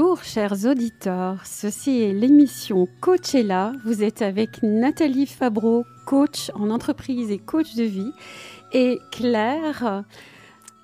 Bonjour chers auditeurs, ceci est l'émission Coachella. Vous êtes avec Nathalie Fabreau, coach en entreprise et coach de vie, et Claire.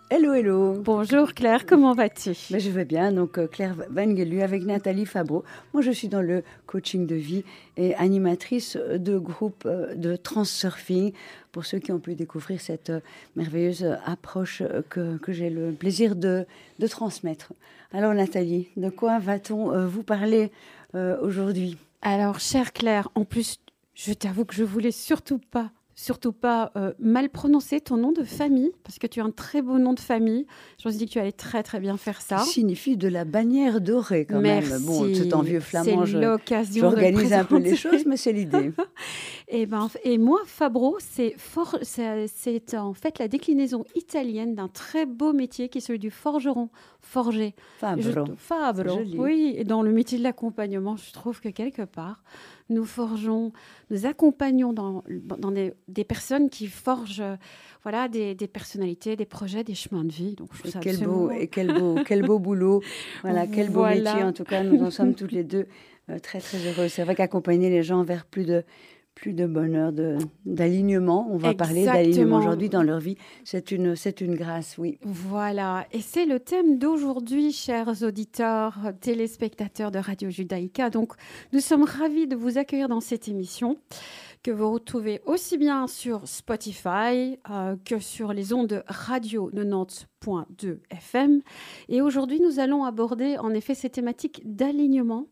Hello, hello. Bonjour Claire, comment vas-tu? Ben, Je vais bien, donc euh, Claire Vangelu avec Nathalie Fabreau. Moi je suis dans le coaching de vie et animatrice de groupe euh, de transurfing pour ceux qui ont pu découvrir cette euh, merveilleuse approche que, que j'ai le plaisir de, de, transmettre. Alors Nathalie, de quoi va-t-on vous parler aujourd'hui? Alors chère Claire, en plus je t'avoue que je voulais surtout pas surtout pas euh, mal prononcer ton nom de famille, parce que tu as un très beau nom de famille. Je me suis dit que tu allais très très bien faire ça. Ça signifie de la bannière dorée quand Merci. même. Bon, c'est en vieux flamand. J'organise un peu les choses, mais c'est l'idée. et, ben, et moi, Fabro, c'est en fait la déclinaison italienne d'un très beau métier qui est celui du forgeron, forger. Fabro. Fabro, oui. Et dans le métier de l'accompagnement, je trouve que quelque part, nous forgeons, nous accompagnons dans, dans des, personnes qui forgent voilà, des, personnalités, des projets, des chemins de vie. Donc, et, quel beau, et quel beau, quel beau boulot, voilà, quel beau métier. En tout cas, nous en sommes toutes les deux euh, très très heureux. C'est vrai qu'accompagner les gens vers plus de plus de bonheur, d'alignement. On va parler d'alignement aujourd'hui dans leur vie. C'est une, une grâce, oui. Voilà. Et c'est le thème d'aujourd'hui, chers auditeurs, téléspectateurs de Radio Judaïka. Donc, nous sommes ravis de vous accueillir dans cette émission que vous retrouvez aussi bien sur Spotify euh, que sur les ondes de radio 90.2 FM. Et aujourd'hui, nous allons aborder en effet ces thématiques d'alignement.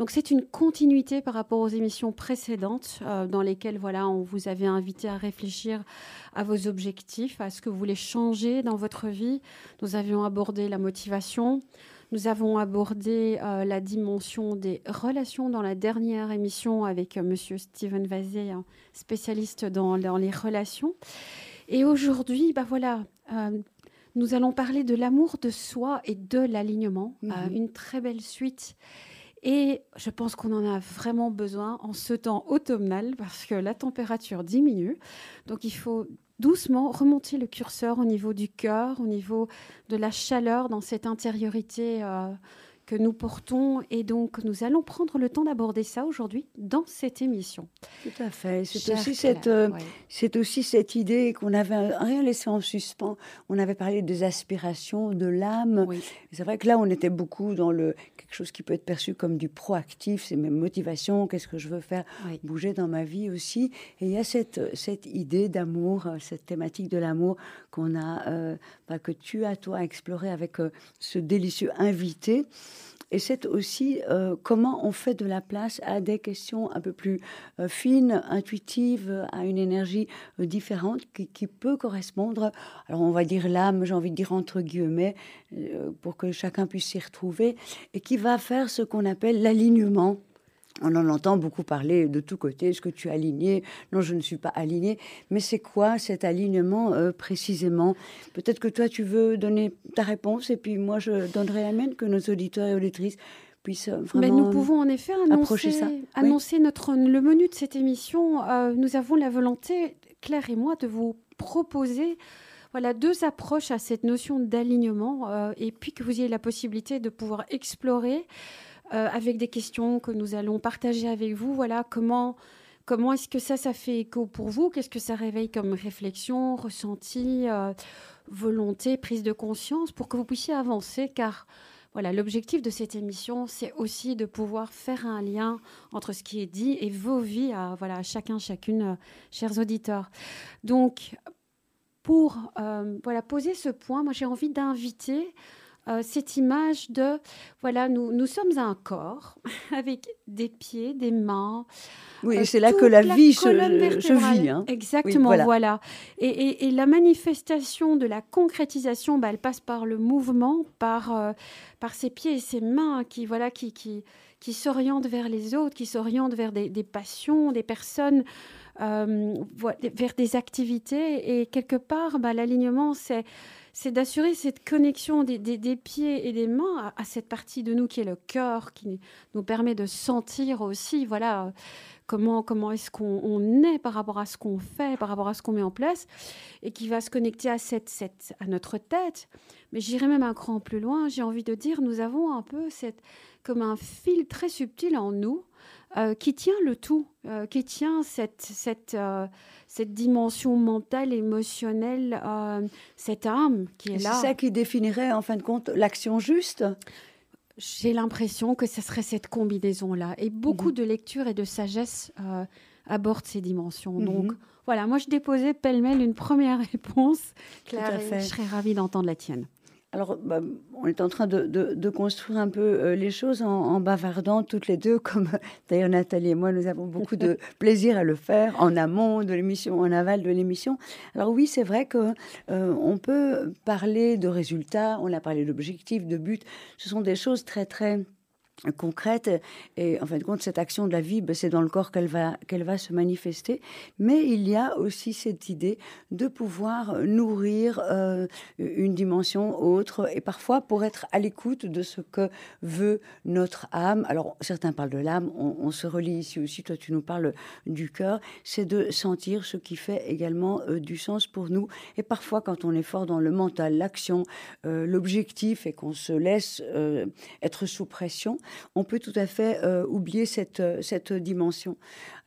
Donc c'est une continuité par rapport aux émissions précédentes euh, dans lesquelles voilà, on vous avait invité à réfléchir à vos objectifs, à ce que vous voulez changer dans votre vie. Nous avions abordé la motivation, nous avons abordé euh, la dimension des relations dans la dernière émission avec M. Euh, Monsieur Steven Vazé, spécialiste dans, les relations. Et aujourd'hui, bah voilà, euh, nous allons parler de l'amour de soi et de l'alignement. Mhm. une très belle suite. Et je pense qu'on en a vraiment besoin en ce temps automnal parce que la température diminue. Donc il faut doucement remonter le curseur au niveau du cœur, au niveau de la chaleur dans cette intériorité euh, que nous portons. Et donc, nous allons prendre le temps d'aborder ça aujourd'hui dans cette émission. Tout à fait. C'est aussi, cette, euh, c'est aussi cette idée qu'on avait rien laissé en suspens. On avait parlé des aspirations, de l'âme. C'est vrai que là, on était beaucoup dans le, quelque chose qui peut être perçu comme du proactif, c'est mes motivations, qu'est-ce que je veux faire bouger dans ma vie aussi. Et il y a cette, cette idée d'amour, cette thématique de l'amour qu'on a, euh, bah, que tu as, toi, exploré avec euh, ce délicieux invité. Et c'est aussi euh, comment on fait de la place à des questions un peu plus euh, fines, intuitives, à une énergie euh, différente qui, peut correspondre, alors on va dire l'âme, j'ai envie de dire entre guillemets, pour que chacun puisse s'y retrouver, et qui va faire ce qu'on appelle l'alignement on en entend beaucoup parler de tous côtés. Est-ce que tu es aligné? Non, je ne suis pas aligné. Mais c'est quoi cet alignement euh, précisément? Peut-être que toi, tu veux donner ta réponse et puis moi, je donnerai la mienne, que nos auditeurs et auditrices puissent euh, vraiment. Mais nous pouvons en effet annoncer, ça. annoncer notre, le menu de cette émission. Euh, nous avons la volonté, Claire et moi, de vous proposer voilà deux approches à cette notion d'alignement et puis que vous ayez la possibilité de pouvoir explorer euh, avec des questions que nous allons partager avec vous. Voilà, comment, comment est-ce que ça, ça fait écho pour vous? Qu'est-ce que ça réveille comme réflexion, ressenti, euh, volonté, prise de conscience pour que vous puissiez avancer? Car voilà, l'objectif de cette émission, c'est aussi de pouvoir faire un lien entre ce qui est dit et vos vies à, voilà, chacun, chacune, euh, chers auditeurs. Donc, pour voilà, poser ce point, moi j'ai envie d'inviter euh, cette image de, voilà, nous, nous sommes un corps avec des pieds, des mains. Oui, euh, c'est là que la, vie se, vit. Hein. Exactement, voilà. Et, et, la manifestation de la concrétisation, bah, elle passe par le mouvement, par, euh, par ses pieds et ses mains qui, voilà, qui, qui, qui s'orientent vers les autres, qui s'orientent vers des, des, passions, des personnes, vers des activités. Et quelque part, bah, l'alignement, c'est c'est d'assurer cette connexion des, pieds et des mains à, cette partie de nous qui est le cœur, qui nous permet de sentir aussi, voilà, comment, comment est-ce qu'on est par rapport à ce qu'on fait, par rapport à ce qu'on met en place, et qui va se connecter à, cette, à notre tête. Mais j'irai même un cran plus loin, j'ai envie de dire, nous avons un peu cette, comme un fil très subtil en nous euh, qui tient le tout, euh, qui tient cette, cette, euh, cette dimension mentale, émotionnelle, cette âme qui est là. C'est ça qui définirait en fin de compte l'action juste? J'ai l'impression que ce serait cette combinaison-là. Et beaucoup mhm. de lecture et de sagesse abordent ces dimensions. Mhm. Donc voilà, moi je déposais pêle-mêle une première réponse. Claire, je serais ravie d'entendre la tienne. Alors, bah, on est en train de, construire un peu euh, les choses en, bavardant toutes les deux, comme d'ailleurs Nathalie et moi, nous avons beaucoup de plaisir à le faire en amont de l'émission, en aval de l'émission. Alors oui, c'est vrai que euh, on peut parler de résultats, on a parlé d'objectifs, de buts. Ce sont des choses très très concrète. Et en fin de compte, cette action de la vie, c'est dans le corps qu'elle va, qu'elle va se manifester. Mais il y a aussi cette idée de pouvoir nourrir euh, une dimension autre et parfois pour être à l'écoute de ce que veut notre âme. Alors, certains parlent de l'âme, on, se relie ici aussi, toi tu nous parles du cœur, c'est de sentir ce qui fait également euh, du sens pour nous. Et parfois, quand on est fort dans le mental, l'action, euh, l'objectif et qu'on se laisse être sous pression, on peut tout à fait euh, oublier cette, euh, cette dimension.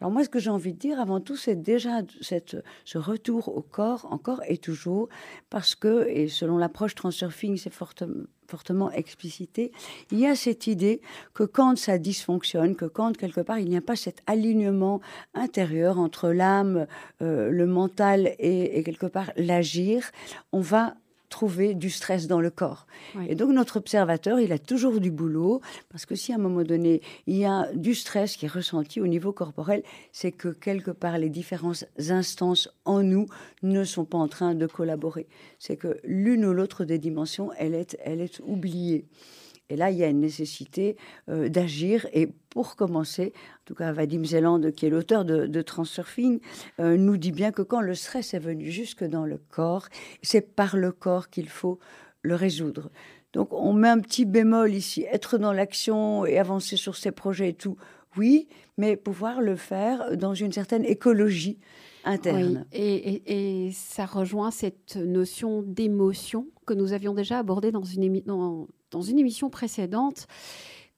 Alors moi, ce que j'ai envie de dire avant tout, c'est déjà ce retour au corps, encore et toujours, parce que, et selon l'approche transurfing, c'est fortement explicité, il y a cette idée que quand ça dysfonctionne, que quand quelque part il n'y a pas cet alignement intérieur entre l'âme, euh, le mental et quelque part l'agir, on va trouver du stress dans le corps. Et donc notre observateur, il a toujours du boulot, parce que si à un moment donné, il y a du stress qui est ressenti au niveau corporel, c'est que quelque part les différentes instances en nous ne sont pas en train de collaborer. C'est que l'une ou l'autre des dimensions, elle est, elle est oubliée. Et là, il y a une nécessité euh, d'agir. Et pour commencer, en tout cas, Vadim Zeland, qui est l'auteur de, Transurfing, euh, nous dit bien que quand le stress est venu jusque dans le corps, c'est par le corps qu'il faut le résoudre. Donc, on met un petit bémol ici. Être dans l'action et avancer sur ses projets et tout, oui, mais pouvoir le faire dans une certaine écologie interne. Oui, et, et, ça rejoint cette notion d'émotion que nous avions déjà abordée dans une, émission dans une émission précédente,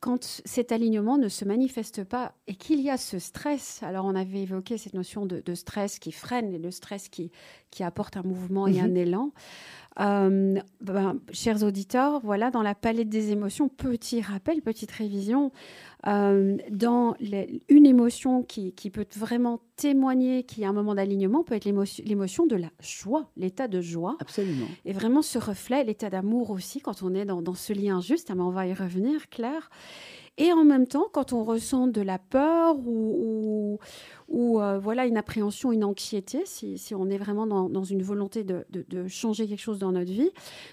quand cet alignement ne se manifeste pas et qu'il y a ce stress, alors on avait évoqué cette notion de, stress qui freine et le stress qui, qui apporte un mouvement et un mhm. élan. Euh, ben, chers auditeurs, voilà, dans la palette des émotions, petit rappel, petite révision, euh, dans une émotion qui, peut vraiment témoigner qu'il y a un moment d'alignement peut être l'émotion de la joie, l'état de joie. Absolument. Et vraiment ce reflet, l'état d'amour aussi, quand on est dans, ce lien juste, hein, on va y revenir, Claire. Et en même temps, quand on ressent de la peur ou, ou, euh, voilà une appréhension, une anxiété, si, on est vraiment dans, une volonté de, changer quelque chose dans notre vie,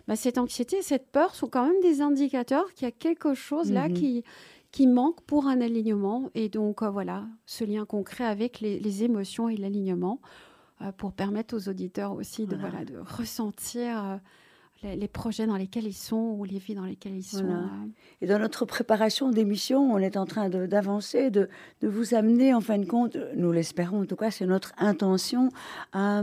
bah cette anxiété et cette peur sont quand même des indicateurs qu'il y a quelque chose là mhm. qui, qui manque pour un alignement. Et donc, euh, voilà, ce lien concret avec les, émotions et l'alignement euh, pour permettre aux auditeurs aussi de, voilà. de ressentir les, projets dans lesquels ils sont ou les vies dans lesquelles ils sont. Euh. Et dans notre préparation d'émission, on est en train d'avancer, de, de, vous amener, en fin de compte, nous l'espérons en tout cas, c'est notre intention, à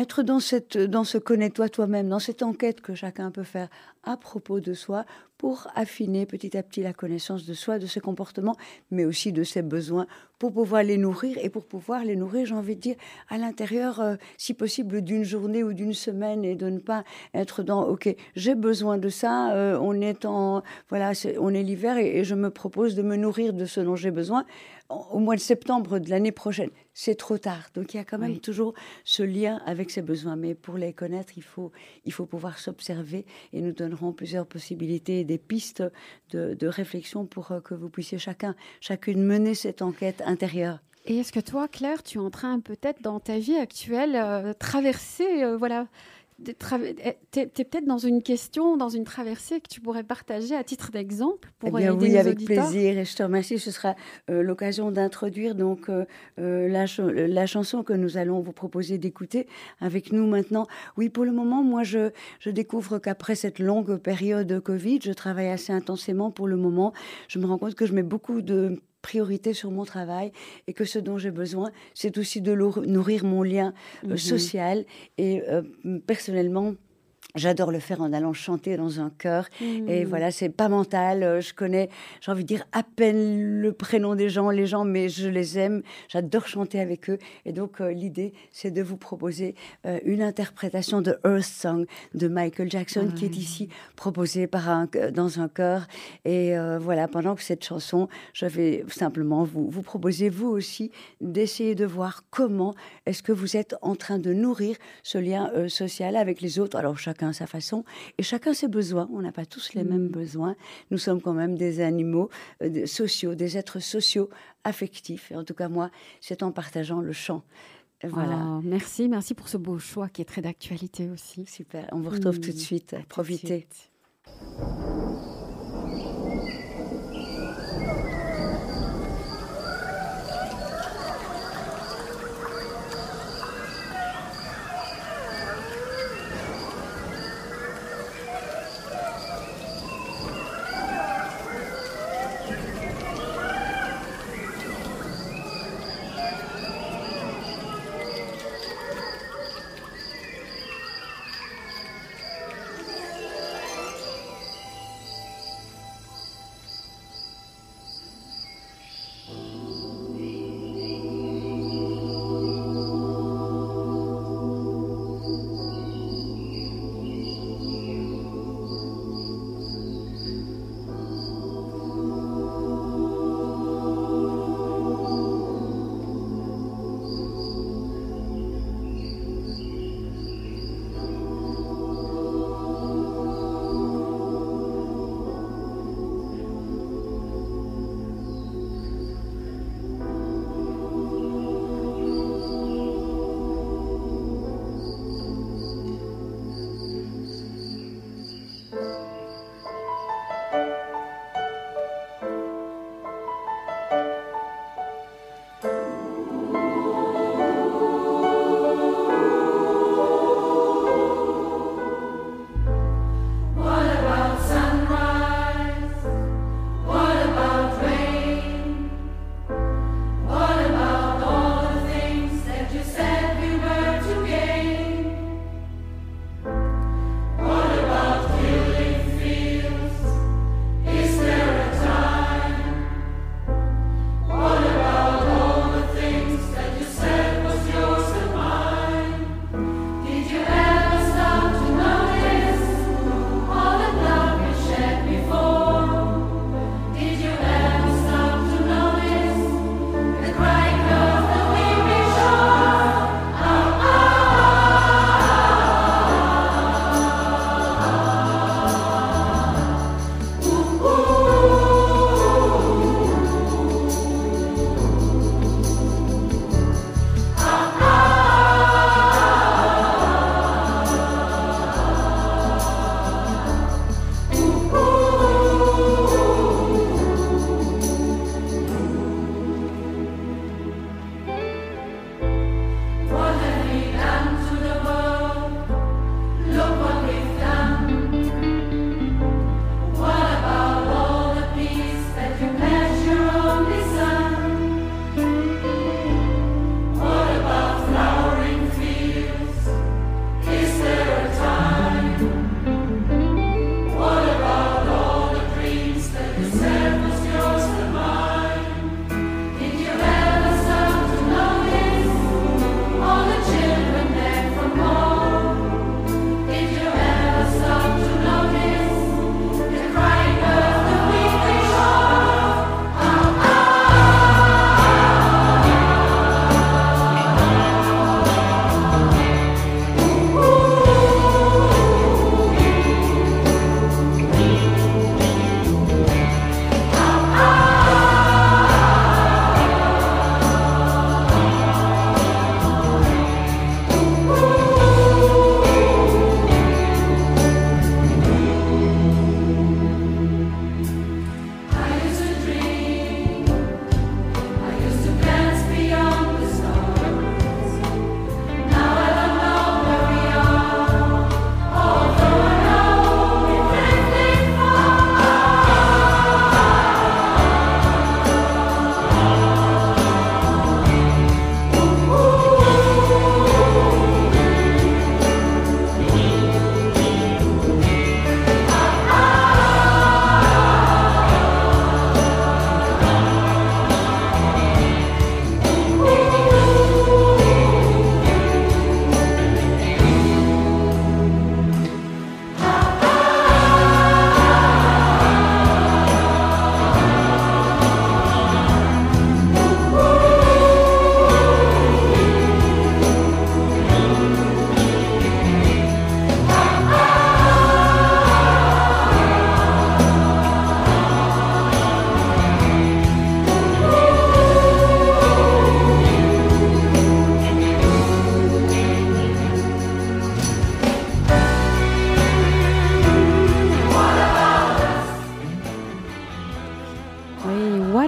être dans, cette, dans ce connais-toi toi-même, dans cette enquête que chacun peut faire à propos de soi pour affiner petit à petit la connaissance de soi, de ses comportements, mais aussi de ses besoins, pour pouvoir les nourrir et pour pouvoir les nourrir, j'ai envie de dire, à l'intérieur, euh, si possible, d'une journée ou d'une semaine et de ne pas être dans, OK, j'ai besoin de ça, euh, on est en, voilà, on est l'hiver et je me propose de me nourrir de ce dont j'ai besoin au mois de septembre de l'année prochaine. C'est trop tard. Donc il y a quand même toujours ce lien avec ses besoins. Mais pour les connaître, il faut, il faut pouvoir s'observer et nous plusieurs possibilités et des pistes de, réflexion pour euh, que vous puissiez chacun, chacune mener cette enquête intérieure. Et est-ce que toi, Claire, tu es en train peut-être dans ta vie actuelle euh, traverser euh, voilà, tu es, peut-être dans une question, dans une traversée que tu pourrais partager à titre d'exemple pour eh bien, oui, avec plaisir. Et je te remercie. Ce sera euh, l'occasion d'introduire donc euh, euh, la, la, chanson que nous allons vous proposer d'écouter avec nous maintenant. Oui, pour le moment, moi, je, je découvre qu'après cette longue période de Covid, je travaille assez intensément pour le moment. Je me rends compte que je mets beaucoup de priorité sur mon travail et que ce dont j'ai besoin, c'est aussi de nourrir mon lien euh, mhm. social et euh, personnellement J'adore le faire en allant chanter dans un chœur. Et mmh. voilà, c'est pas mental. Euh, je connais, j'ai envie de dire, à peine le prénom des gens, les gens, mais je les aime. J'adore chanter avec eux. Et donc, euh, l'idée, c'est de vous proposer euh, une interprétation de Earth Song de Michael Jackson, qui est ici proposée par un, dans un chœur. Et voilà, pendant que cette chanson, je vais simplement vous, vous proposer, vous aussi, d'essayer de voir comment est-ce que vous êtes en train de nourrir ce lien social avec les autres. Alors, chacun chacun sa façon et chacun ses besoins. On n'a pas tous les mêmes mm. besoins. Nous sommes quand même des animaux euh, sociaux, des êtres sociaux, affectifs. Et en tout cas, moi, c'est en partageant le chant. Voilà. Oh, merci, merci pour ce beau choix qui est très d'actualité aussi. Super. On vous retrouve tout de mm. suite. Profitez.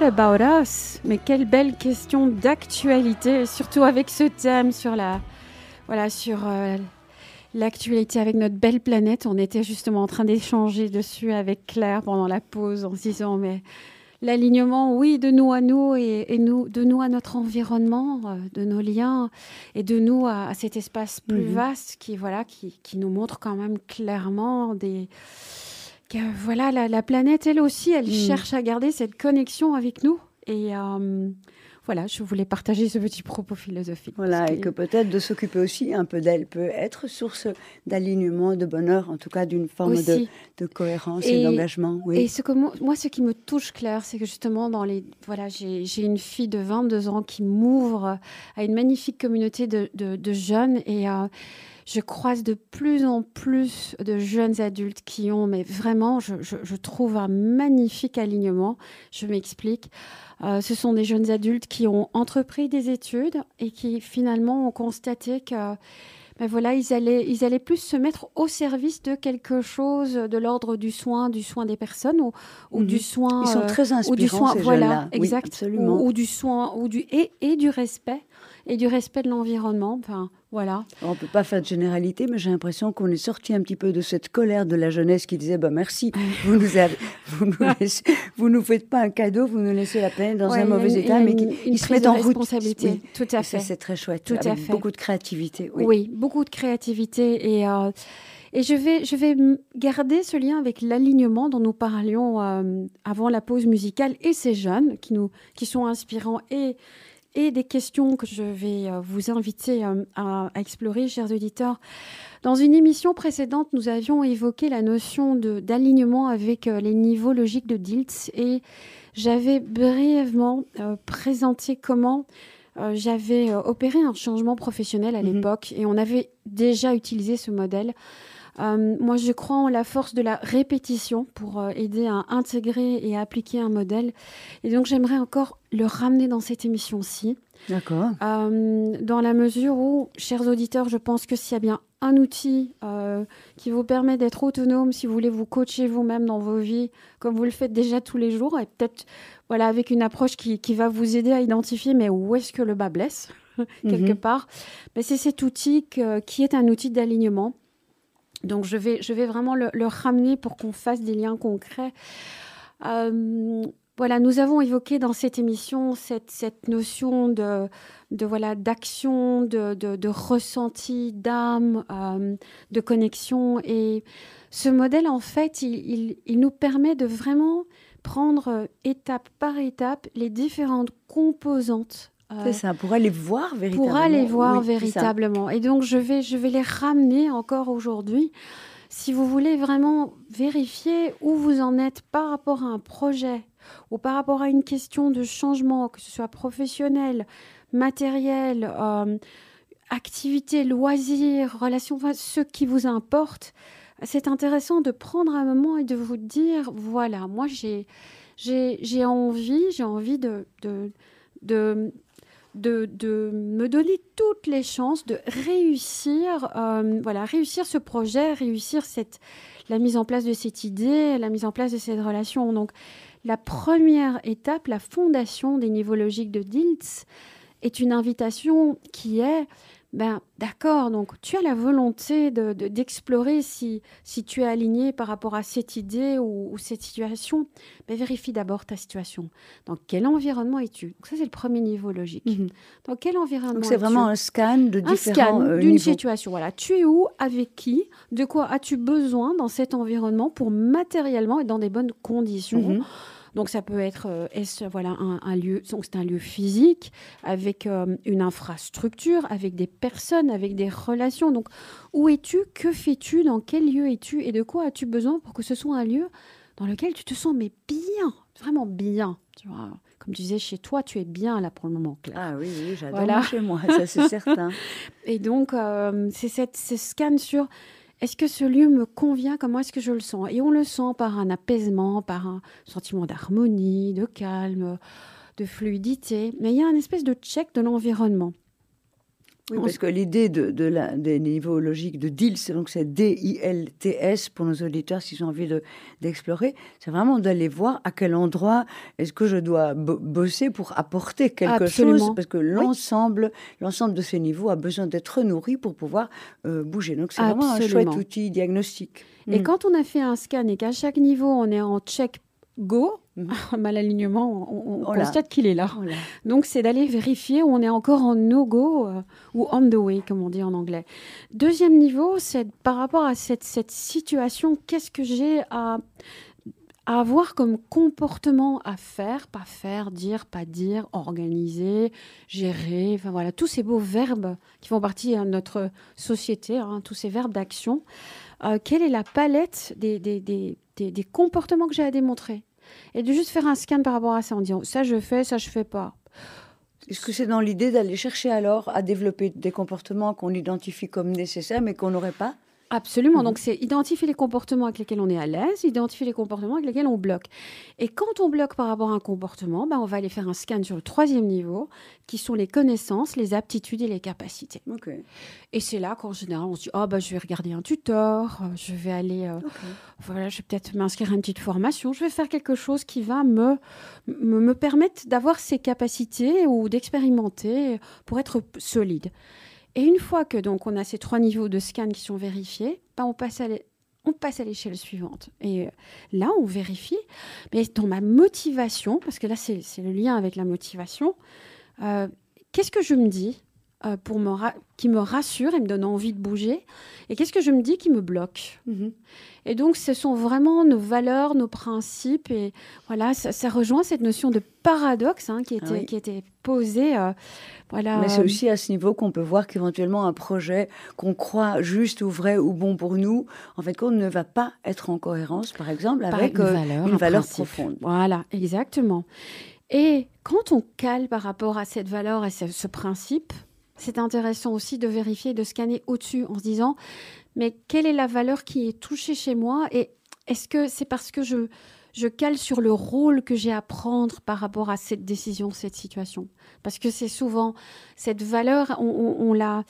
About us Mais quelle belle question d'actualité, surtout avec ce thème sur la, voilà, sur euh, l'actualité avec notre belle planète. On était justement en train d'échanger dessus avec Claire pendant la pause en se disant mais l'alignement, oui, de nous à nous et, nous, de nous à notre environnement, euh, de nos liens et de nous à, cet espace plus mhm. vaste qui, voilà, qui, qui, nous montre quand même clairement des, que voilà, la, planète, elle aussi, elle mhm. cherche à garder cette connexion avec nous. Et euh, voilà, je voulais partager ce petit propos philosophique. Voilà, et que peut-être de s'occuper aussi un peu d'elle peut être source d'alignement, de bonheur, en tout cas d'une forme de, cohérence et, d'engagement. Oui. Et ce que moi, ce qui me touche, Claire, c'est que justement, dans les, voilà, j'ai une fille de 22 ans qui m'ouvre à une magnifique communauté de, jeunes et euh, je croise de plus en plus de jeunes adultes qui ont, mais vraiment, je, je trouve un magnifique alignement. Je m'explique. Euh, ce sont des jeunes adultes qui ont entrepris des études et qui finalement ont constaté que ben voilà, ils allaient, ils allaient plus se mettre au service de quelque chose de l'ordre du soin, du soin des personnes ou, ou du mhm. soin. Ils sont euh, très inspirants, ou du soin, voilà, exact, absolument. Ou, du soin, ou du et, et du respect et du respect de l'environnement. Enfin, voilà. On ne peut pas faire de généralité, mais j'ai l'impression qu'on est sorti un petit peu de cette colère de la jeunesse qui disait bah, merci, vous nous, vous, nous vous nous faites pas un cadeau, vous nous laissez la peine dans un mauvais état, mais qui se mettent en route. Responsabilité. Tout à fait. C'est très chouette. Tout à fait. Beaucoup de créativité. Oui, beaucoup de créativité. Et. Euh, et je vais, je vais garder ce lien avec l'alignement dont nous parlions euh, avant la pause musicale et ces jeunes qui, nous, qui sont inspirants et et des questions que je vais euh, vous inviter euh, à, explorer, chers auditeurs. Dans une émission précédente, nous avions évoqué la notion d'alignement avec euh, les niveaux logiques de Diltz et j'avais brièvement présenté comment j'avais opéré un changement professionnel à mhm. l'époque et on avait déjà utilisé ce modèle. Moi, je crois en la force de la répétition pour aider à intégrer et à appliquer un modèle. Et donc, j'aimerais encore le ramener dans cette émission-ci. D'accord. Euh, dans la mesure où, chers auditeurs, je pense que s'il y a bien un outil euh, qui vous permet d'être autonome, si vous voulez vous coacher vous-même dans vos vies, comme vous le faites déjà tous les jours, et peut-être voilà avec une approche qui, qui, va vous aider à identifier mais où est-ce que le bas blesse quelque mhm. part, mais c'est cet outil qui est un outil d'alignement. Donc je vais, je vais vraiment le, ramener pour qu'on fasse des liens concrets. Euh, voilà, nous avons évoqué dans cette émission cette, notion de, voilà d'action, de, de, ressenti, d'âme, euh, de connexion. Et ce modèle, en fait, il, il, nous permet de vraiment prendre étape par étape les différentes composantes. Euh, c'est ça, pour aller voir véritablement. Pour aller voir véritablement. Et donc, je vais, je vais les ramener encore aujourd'hui. Si vous voulez vraiment vérifier où vous en êtes par rapport à un projet ou par rapport à une question de changement, que ce soit professionnel, matériel, euh, activité, loisirs, relations, enfin, ce qui vous importe, c'est intéressant de prendre un moment et de vous dire, voilà, moi j'ai, j'ai, envie, j'ai envie de, de, de de, me donner toutes les chances de réussir, euh, voilà, réussir ce projet, réussir cette, la mise en place de cette idée, la mise en place de cette relation. Donc, la première étape, la fondation des niveaux logiques de Diltz, est une invitation qui est ben, d'accord, donc tu as la volonté d'explorer de, si, si tu es aligné par rapport à cette idée ou, cette situation, ben, vérifie d'abord ta situation. Dans quel environnement es-tu? Ça, c'est le premier niveau logique. Mhm. Dans quel environnement c'est vraiment un scan de différents scan euh, d'une situation. Voilà, tu es où? Avec qui? De quoi as-tu besoin dans cet environnement pour matériellement être dans des bonnes conditions? Mhm. Donc ça peut être euh, est voilà un, lieu, c'est un lieu physique avec euh, une infrastructure, avec des personnes, avec des relations. Donc où es-tu? Que fais-tu? Dans quel lieu es-tu? Et de quoi as-tu besoin pour que ce soit un lieu dans lequel tu te sens mais bien, vraiment bien, tu vois comme tu disais, chez toi, tu es bien là pour le moment, Claire. Ah oui, oui j'adore chez moi, ça c'est certain. Et donc, euh, c'est cette, ce scan sur est-ce que ce lieu me convient? Comment est-ce que je le sens? Et on le sent par un apaisement, par un sentiment d'harmonie, de calme, de fluidité. Mais il y a une espèce de check de l'environnement. Oui, parce que l'idée de, de la, des niveaux logiques de DILS, donc c'est D-I-L-T-S pour nos auditeurs s'ils ont envie d'explorer, c'est vraiment d'aller voir à quel endroit est-ce que je dois bosser pour apporter quelque chose, parce que l'ensemble l'ensemble de ces niveaux a besoin d'être nourri pour pouvoir euh, bouger. Donc c'est vraiment un chouette outil diagnostique. Et mm. quand on a fait un scan et qu'à chaque niveau on est en check go, Mhm. mal alignement, on, oh constate qu'il est là. Oh Donc, c'est d'aller vérifier où on est encore en no-go euh, ou on the way, comme on dit en anglais. Deuxième niveau, c'est par rapport à cette, cette situation, qu'est-ce que j'ai à, à, avoir comme comportement à faire, pas faire, dire, pas dire, organiser, gérer, enfin voilà, tous ces beaux verbes qui font partie de notre société, hein, tous ces verbes d'action. Euh, quelle est la palette des, des, des, des comportements que j'ai à démontrer et de juste faire un scan par rapport à ça en disant ça je fais, ça je fais pas. Est-ce que c'est dans l'idée d'aller chercher alors à développer des comportements qu'on identifie comme nécessaires mais qu'on n'aurait pas Absolument. Mhm. Donc, c'est identifier les comportements avec lesquels on est à l'aise, identifier les comportements avec lesquels on bloque. Et quand on bloque par rapport à un comportement, ben, on va aller faire un scan sur le troisième niveau, qui sont les connaissances, les aptitudes et les capacités. Et c'est là qu'en général, on se dit oh, bah, je vais regarder un tuteur, je vais aller, euh, voilà, je vais peut-être m'inscrire à une petite formation, je vais faire quelque chose qui va me, me, me permettre d'avoir ces capacités ou d'expérimenter pour être solide. Et une fois que donc on a ces trois niveaux de scan qui sont vérifiés, on passe à on passe à l'échelle suivante. Et euh, là, on vérifie. Mais dans ma motivation, parce que là, c'est le lien avec la motivation, euh, qu'est-ce que je me dis? Euh, pour me qui me rassure et me donne envie de bouger Et qu'est-ce que je me dis qui me bloque? Mhm. Et donc, ce sont vraiment nos valeurs, nos principes. Et voilà, ça, rejoint cette notion de paradoxe hein, qui, était, qui était posée. Euh, voilà. Mais c'est aussi à ce niveau qu'on peut voir qu'éventuellement un projet qu'on croit juste ou vrai ou bon pour nous, en fait, qu'on ne va pas être en cohérence, par exemple, avec euh, une valeur, profonde. Voilà, exactement. Et quand on cale par rapport à cette valeur et ce principe, c'est intéressant aussi de vérifier, de scanner au-dessus en se disant, mais quelle est la valeur qui est touchée chez moi et est-ce que c'est parce que je, je cale sur le rôle que j'ai à prendre par rapport à cette décision, cette situation? Parce que c'est souvent cette valeur, on, la,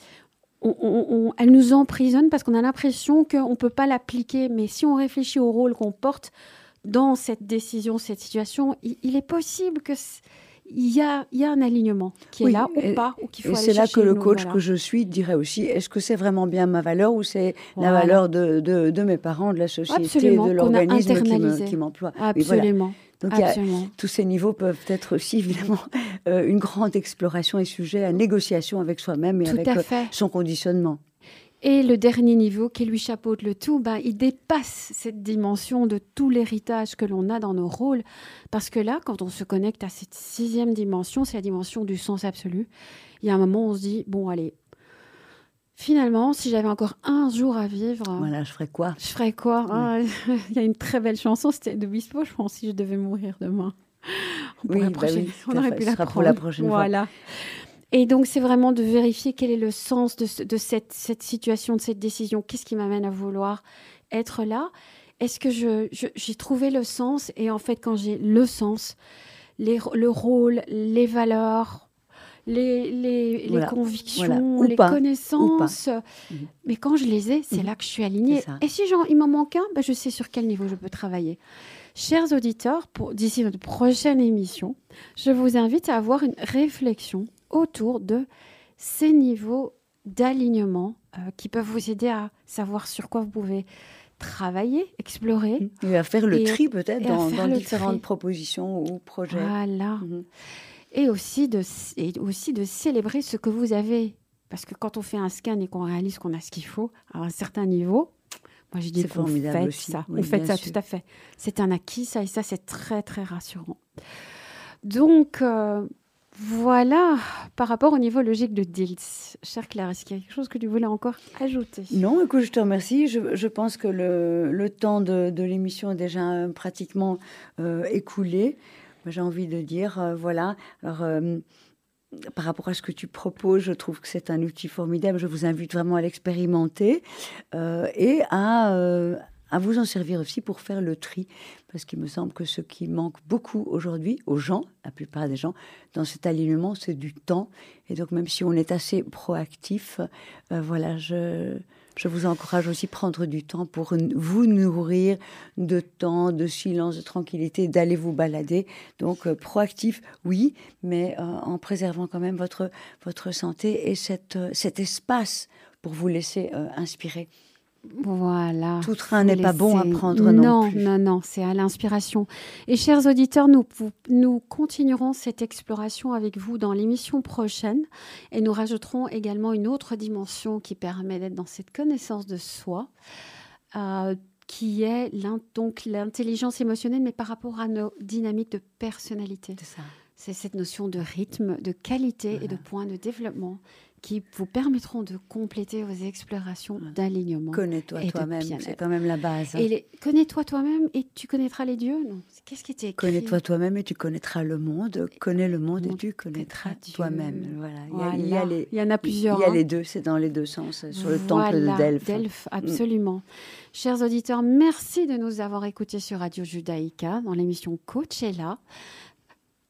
on, elle nous emprisonne parce qu'on a l'impression qu'on ne peut pas l'appliquer. Mais si on réfléchit au rôle qu'on porte dans cette décision, cette situation, il est possible que il y a, y a un alignement qui est là ou pas, ou qu'il faut Et c'est là que le coach que je suis dirait aussi, est-ce que c'est vraiment bien ma valeur ou c'est la valeur de, de, mes parents, de la société, de l'organisme qui m'emploie. Absolument. Donc tous ces niveaux peuvent être aussi évidemment euh, une grande exploration et sujet à négociation avec soi-même et avec euh, son conditionnement. Et le dernier niveau qui lui chapeaute le tout, ben, il dépasse cette dimension de tout l'héritage que l'on a dans nos rôles. Parce que là, quand on se connecte à cette sixième dimension, c'est la dimension du sens absolu. Il y a un moment où on se dit, bon, allez, finalement, si j'avais encore un jour à vivre... Voilà, je ferais quoi? Je ferais quoi? Ah, Il y a une très belle chanson, c'était de Bispo, je pense, si je devais mourir demain. On, oui, bah oui, on aurait pu la prendre. pour la prochaine voilà. Et donc, c'est vraiment de vérifier quel est le sens de, cette, situation, de cette décision. Qu'est-ce qui m'amène à vouloir être là? Est-ce que j'ai trouvé le sens? Et en fait, quand j'ai le sens, le rôle, les valeurs, les, convictions, les connaissances. Mhm. Mais quand je les ai, c'est mhm. là que je suis alignée. Et si il m'en manque un, ben, je sais sur quel niveau je peux travailler. Chers auditeurs, d'ici notre prochaine émission, je vous invite à avoir une réflexion autour de ces niveaux d'alignement euh, qui peuvent vous aider à savoir sur quoi vous pouvez travailler, explorer. Et à faire le tri peut-être dans, différentes propositions ou projets. Voilà. Mhm. Et, aussi de, et aussi de célébrer ce que vous avez. Parce que quand on fait un scan et qu'on réalise qu'on a ce qu'il faut à un certain niveau, moi je dis qu'on fait ça. on fait ça, tout à fait. C'est un acquis, ça, et ça, c'est très, très rassurant. Donc, euh, voilà, par rapport au niveau logique de Dils. Cher Claire, est-ce qu'il y a quelque chose que tu voulais encore ajouter? Non, écoute, je te remercie. Je, pense que le, temps de, l'émission est déjà euh, pratiquement euh, écoulé. J'ai envie de dire, euh, voilà, par rapport à ce que tu proposes, je trouve que c'est un outil formidable. Je vous invite vraiment à l'expérimenter et à à vous en servir aussi pour faire le tri, parce qu'il me semble que ce qui manque beaucoup aujourd'hui aux gens, la plupart des gens, dans cet alignement, c'est du temps. Et donc même si on est assez proactif, euh, voilà, je je vous encourage aussi à prendre du temps pour vous nourrir de temps, de silence, de tranquillité, d'aller vous balader. Donc euh, proactif, oui, mais euh, en préservant quand même votre, votre santé et cette, cet espace pour vous laisser inspirer. Voilà. Tout train n'est pas bon à prendre non, plus. Non, non, c'est à l'inspiration. Et chers auditeurs, nous, nous continuerons cette exploration avec vous dans l'émission prochaine et nous rajouterons également une autre dimension qui permet d'être dans cette connaissance de soi. Euh, qui est donc l'intelligence émotionnelle, mais par rapport à nos dynamiques de personnalité. C'est ça. C'est cette notion de rythme, de qualité et de point de développement qui vous permettront de compléter vos explorations d'alignement. Connais-toi toi-même, c'est quand même la base. Hein. Et connais-toi toi-même et tu connaîtras les dieux qu'est-ce qui était écrit? Connais-toi toi-même et tu connaîtras le monde. Connais le monde et tu connaîtras toi-même. Voilà. Il, y a, les, il, y en a plusieurs. Il y a, les hein. deux, c'est dans les deux sens, sur le temple de Delphes. Delphes, mm. absolument. Chers auditeurs, merci de nous avoir écoutés sur Radio Judaïka dans l'émission Coachella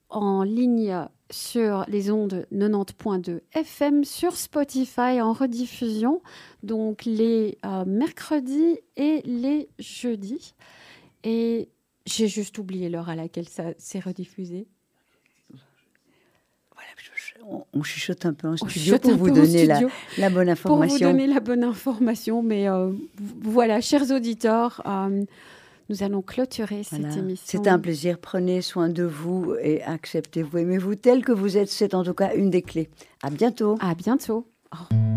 en ligne sur les ondes 90.2 FM, sur Spotify en rediffusion, donc les euh, mercredis et les jeudis. Et j'ai juste oublié l'heure à laquelle ça s'est rediffusé. Voilà, on, chuchote un peu en studio pour vous donner la, bonne information. Pour vous donner la bonne information, mais euh, voilà, chers auditeurs. Euh, nous allons clôturer cette émission. C'est un plaisir. Prenez soin de vous et acceptez-vous. Aimez-vous tel que vous êtes. C'est en tout cas une des clés. À bientôt. À bientôt. Oh.